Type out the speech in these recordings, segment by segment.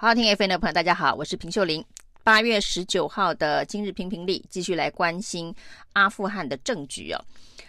好，听 FM 的朋友，大家好，我是平秀玲。八月十九号的今日评评理，继续来关心阿富汗的政局哦。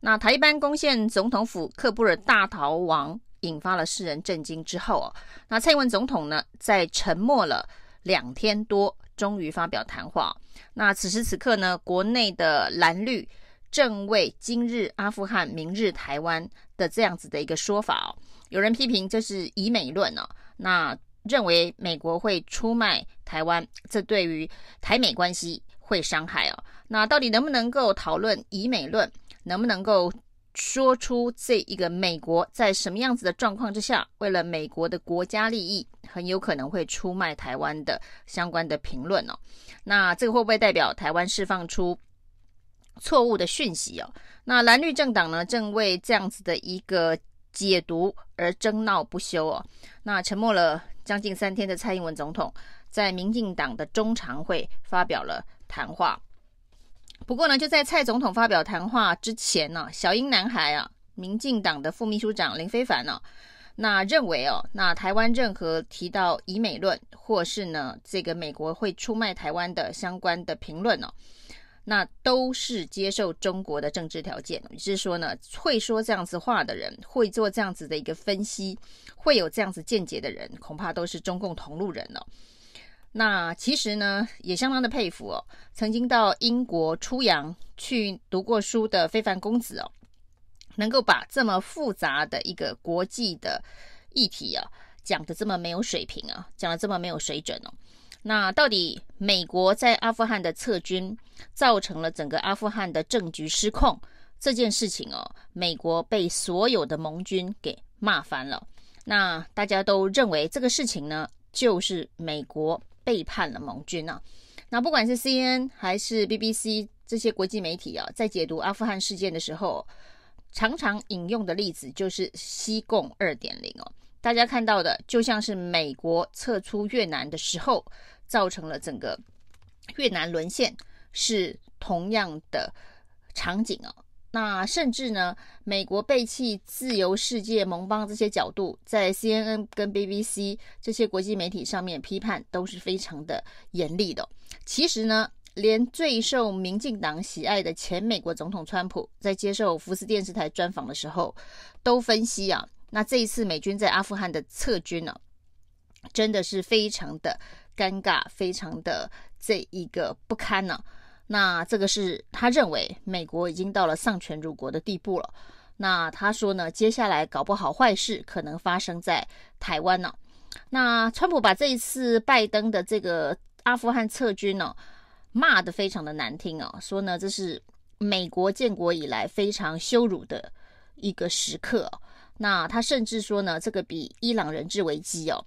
那塔利班攻陷总统府喀布尔大逃亡，引发了世人震惊之后哦，那蔡英文总统呢，在沉默了两天多，终于发表谈话。那此时此刻呢，国内的蓝绿正为今日阿富汗，明日台湾的这样子的一个说法哦，有人批评这是以美论哦，那。认为美国会出卖台湾，这对于台美关系会伤害哦。那到底能不能够讨论以美论？能不能够说出这一个美国在什么样子的状况之下，为了美国的国家利益，很有可能会出卖台湾的相关的评论哦？那这个会不会代表台湾释放出错误的讯息哦？那蓝绿政党呢，正为这样子的一个解读而争闹不休哦。那沉默了。将近三天的蔡英文总统在民进党的中常会发表了谈话。不过呢，就在蔡总统发表谈话之前呢，小英男孩啊，民进党的副秘书长林非凡呢，那认为哦，那台湾任何提到以美论，或是呢这个美国会出卖台湾的相关的评论哦。那都是接受中国的政治条件，也就是说呢，会说这样子话的人，会做这样子的一个分析，会有这样子见解的人，恐怕都是中共同路人了哦。那其实呢，也相当的佩服哦，曾经到英国出洋去读过书的非凡公子哦，能够把这么复杂的一个国际的议题啊，讲得这么没有水平啊，讲得这么没有水准哦。那到底美国在阿富汗的撤军造成了整个阿富汗的政局失控这件事情哦，美国被所有的盟军给骂翻了。那大家都认为这个事情呢，就是美国背叛了盟军啊。那不管是 CNN 还是 BBC 这些国际媒体啊，在解读阿富汗事件的时候，常常引用的例子就是西贡二点零哦。大家看到的就像是美国撤出越南的时候，造成了整个越南沦陷，是同样的场景哦。那甚至呢，美国背弃自由世界盟邦这些角度，在 CNN 跟 BBC 这些国际媒体上面批判都是非常的严厉的。其实呢，连最受民进党喜爱的前美国总统川普在接受福斯电视台专访的时候，都分析啊。那这一次美军在阿富汗的撤军呢，真的是非常的尴尬，非常的这一个不堪呢。那这个是他认为美国已经到了丧权辱国的地步了。那他说呢，接下来搞不好坏事可能发生在台湾呢。那川普把这一次拜登的这个阿富汗撤军呢，骂得非常的难听啊，说呢，这是美国建国以来非常羞辱的一个时刻。那他甚至说呢，这个比伊朗人质危机哦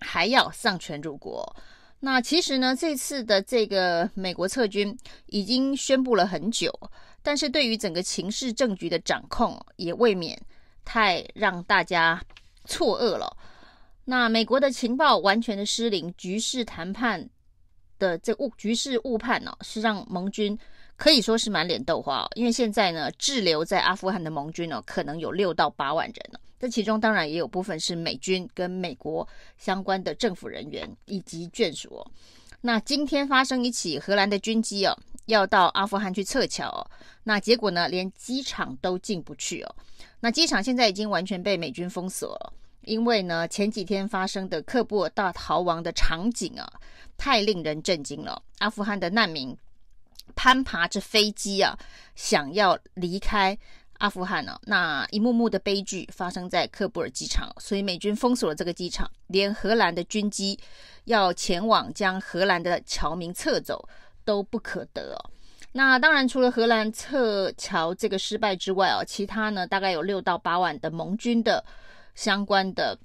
还要丧权辱国。那其实呢，这次的这个美国撤军已经宣布了很久，但是对于整个情势政局的掌控，也未免太让大家错愕了。那美国的情报完全的失灵，局势谈判的这误局势误判呢，是让盟军。可以说是满脸豆花哦，因为现在呢，滞留在阿富汗的盟军呢，可能有六到八万人呢。这其中当然也有部分是美军跟美国相关的政府人员以及眷属哦。那今天发生一起荷兰的军机哦，要到阿富汗去撤侨，那结果呢，连机场都进不去哦。那机场现在已经完全被美军封锁了，因为呢，前几天发生的喀布尔大逃亡的场景啊，太令人震惊了。阿富汗的难民。攀爬着飞机啊，想要离开阿富汗呢、那一幕幕的悲剧发生在喀布尔机场，所以美军封锁了这个机场，连荷兰的军机要前往将荷兰的侨民撤走都不可得哦。那当然，除了荷兰撤侨这个失败之外哦，其他呢，大概有六到八万的盟军的相关的。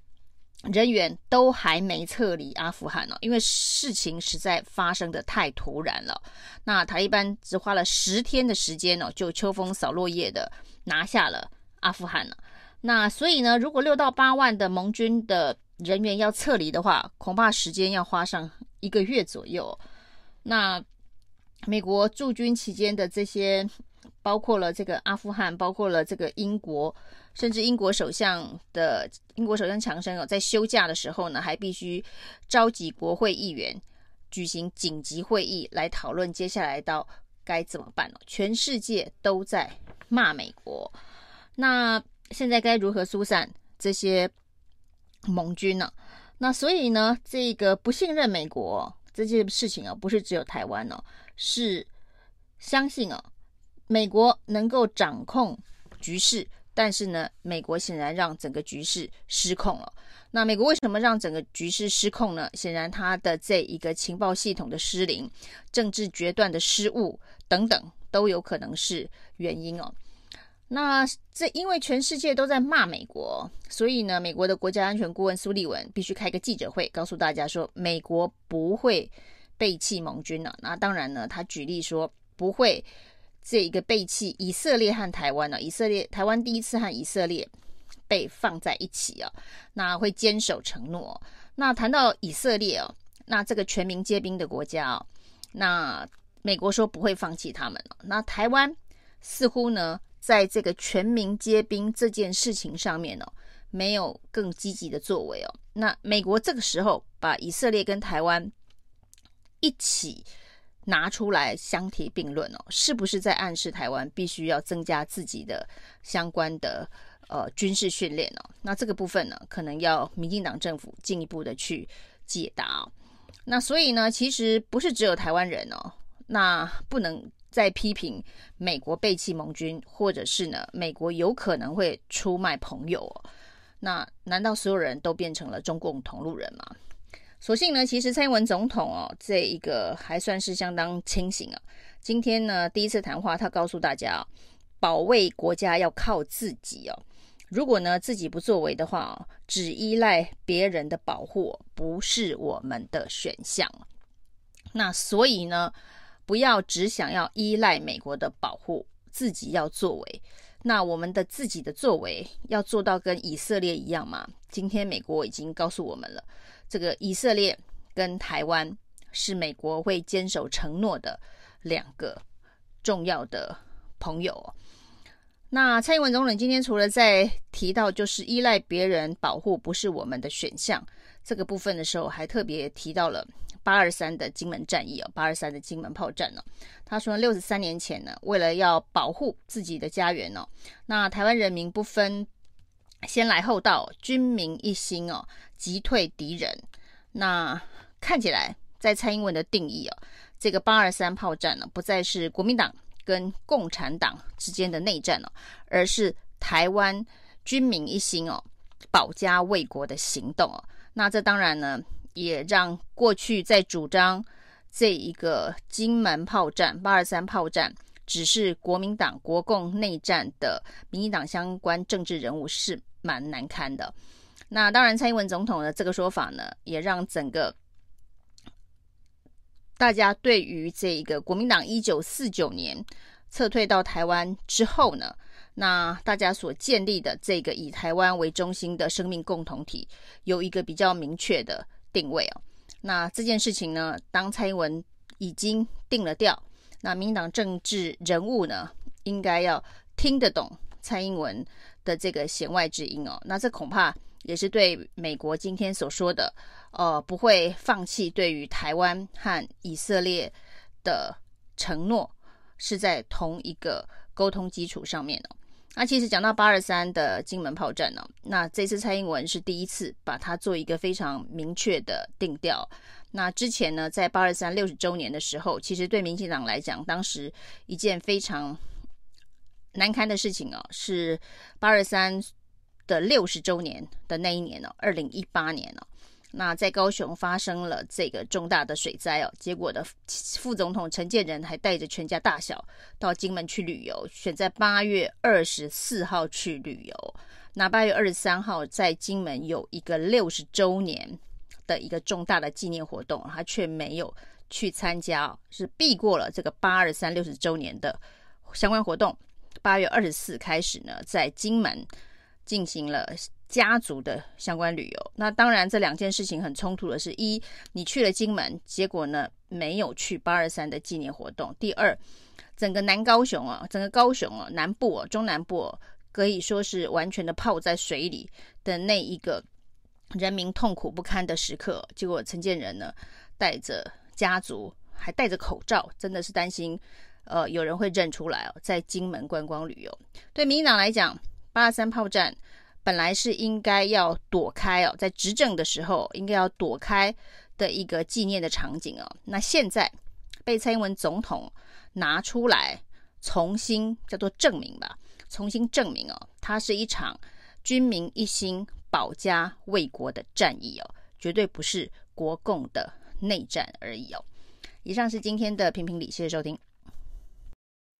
人员都还没撤离阿富汗呢，因为事情实在发生的太突然了。那塔利班只花了十天的时间呢，就秋风扫落叶的拿下了阿富汗了。那所以呢，如果六到八万的盟军的人员要撤离的话，恐怕时间要花上一个月左右。那美国驻军期间的这些，包括了这个阿富汗，包括了这个英国。甚至英国首相的英国首相强生哦，在休假的时候呢，还必须召集国会议员举行紧急会议来讨论接下来到该怎么办哦。全世界都在骂美国，那现在该如何疏散这些盟军呢？那所以呢，这个不信任美国这件事情啊，不是只有台湾哦，是相信哦，美国能够掌控局势。但是呢，美国显然让整个局势失控了。那美国为什么让整个局势失控呢？显然他的这一个情报系统的失灵、政治决断的失误等等，都有可能是原因哦。那这因为全世界都在骂美国，所以呢，美国的国家安全顾问苏利文必须开个记者会，告诉大家说，美国不会背弃盟军了。那当然呢，他举例说不会。这一个背弃以色列和台湾呢？以色列台湾第一次和以色列被放在一起啊，那会坚守承诺。那谈到以色列哦，那这个全民皆兵的国家哦，那美国说不会放弃他们。那台湾似乎呢，在这个全民皆兵这件事情上面哦，没有更积极的作为哦。那美国这个时候把以色列跟台湾一起。拿出来相提并论哦，是不是在暗示台湾必须要增加自己的相关的呃军事训练哦？那这个部分呢，可能要民进党政府进一步的去解答哦。那所以呢，其实不是只有台湾人哦，那不能再批评美国背弃盟军，或者是呢，美国有可能会出卖朋友哦。那难道所有人都变成了中共同路人吗？所幸呢，其实蔡英文总统哦，这一个还算是相当清醒啊。今天呢，第一次谈话，他告诉大家，保卫国家要靠自己哦。如果呢自己不作为的话，只依赖别人的保护，不是我们的选项。那所以呢，不要只想要依赖美国的保护，自己要作为。那我们的自己的作为要做到跟以色列一样吗？今天美国已经告诉我们了。这个以色列跟台湾是美国会坚守承诺的两个重要的朋友。那蔡英文总统今天除了在提到就是依赖别人保护不是我们的选项这个部分的时候，还特别提到了八二三的金门战役哦，八二三的金门炮战呢。他说六十三年前呢，为了要保护自己的家园哦，那台湾人民不分。先来后到，军民一心哦，击退敌人。那看起来，在蔡英文的定义哦，这个八二三炮战呢，不再是国民党跟共产党之间的内战哦，而是台湾军民一心哦，保家卫国的行动哦。那这当然呢，也让过去在主张这一个金门炮战、八二三炮战。只是国民党国共内战的民进党相关政治人物是蛮难堪的。那当然，蔡英文总统的这个说法呢，也让整个大家对于这一个国民党一九四九年撤退到台湾之后呢，那大家所建立的这个以台湾为中心的生命共同体，有一个比较明确的定位哦。那这件事情呢，当蔡英文已经定了调。那民党政治人物呢，应该要听得懂蔡英文的这个弦外之音哦。那这恐怕也是对美国今天所说的，呃，不会放弃对于台湾和以色列的承诺，是在同一个沟通基础上面哦。那其实讲到八二三的金门炮战呢，那这次蔡英文是第一次把它做一个非常明确的定调。那之前呢，在八二三六十周年的时候，其实对民进党来讲，当时一件非常难堪的事情哦，是八二三的六十周年的那一年哦，二零一八年哦，那在高雄发生了这个重大的水灾哦，结果的副总统陈建仁还带着全家大小到金门去旅游，选在八月二十四号去旅游，那八月二十三号在金门有一个六十周年。的一个重大的纪念活动，他却没有去参加，是避过了这个八二三六十周年的相关活动。八月二十四开始呢，在金门进行了家族的相关旅游。那当然，这两件事情很冲突的是：一，你去了金门，结果呢没有去八二三的纪念活动；第二，整个南高雄啊，整个高雄啊，南部啊，中南部啊，可以说是完全的泡在水里的那一个人民痛苦不堪的时刻。结果陈建仁呢，带着家族，还戴着口罩，真的是担心，呃，有人会认出来哦，在金门观光旅游。对民进党来讲，八二三炮战本来是应该要躲开哦，在执政的时候应该要躲开的一个纪念的场景哦。那现在被蔡英文总统拿出来。重新叫做证明吧，重新证明哦，它是一场军民一心、保家卫国的战役哦，绝对不是国共的内战而已哦。以上是今天的评评理，谢谢收听，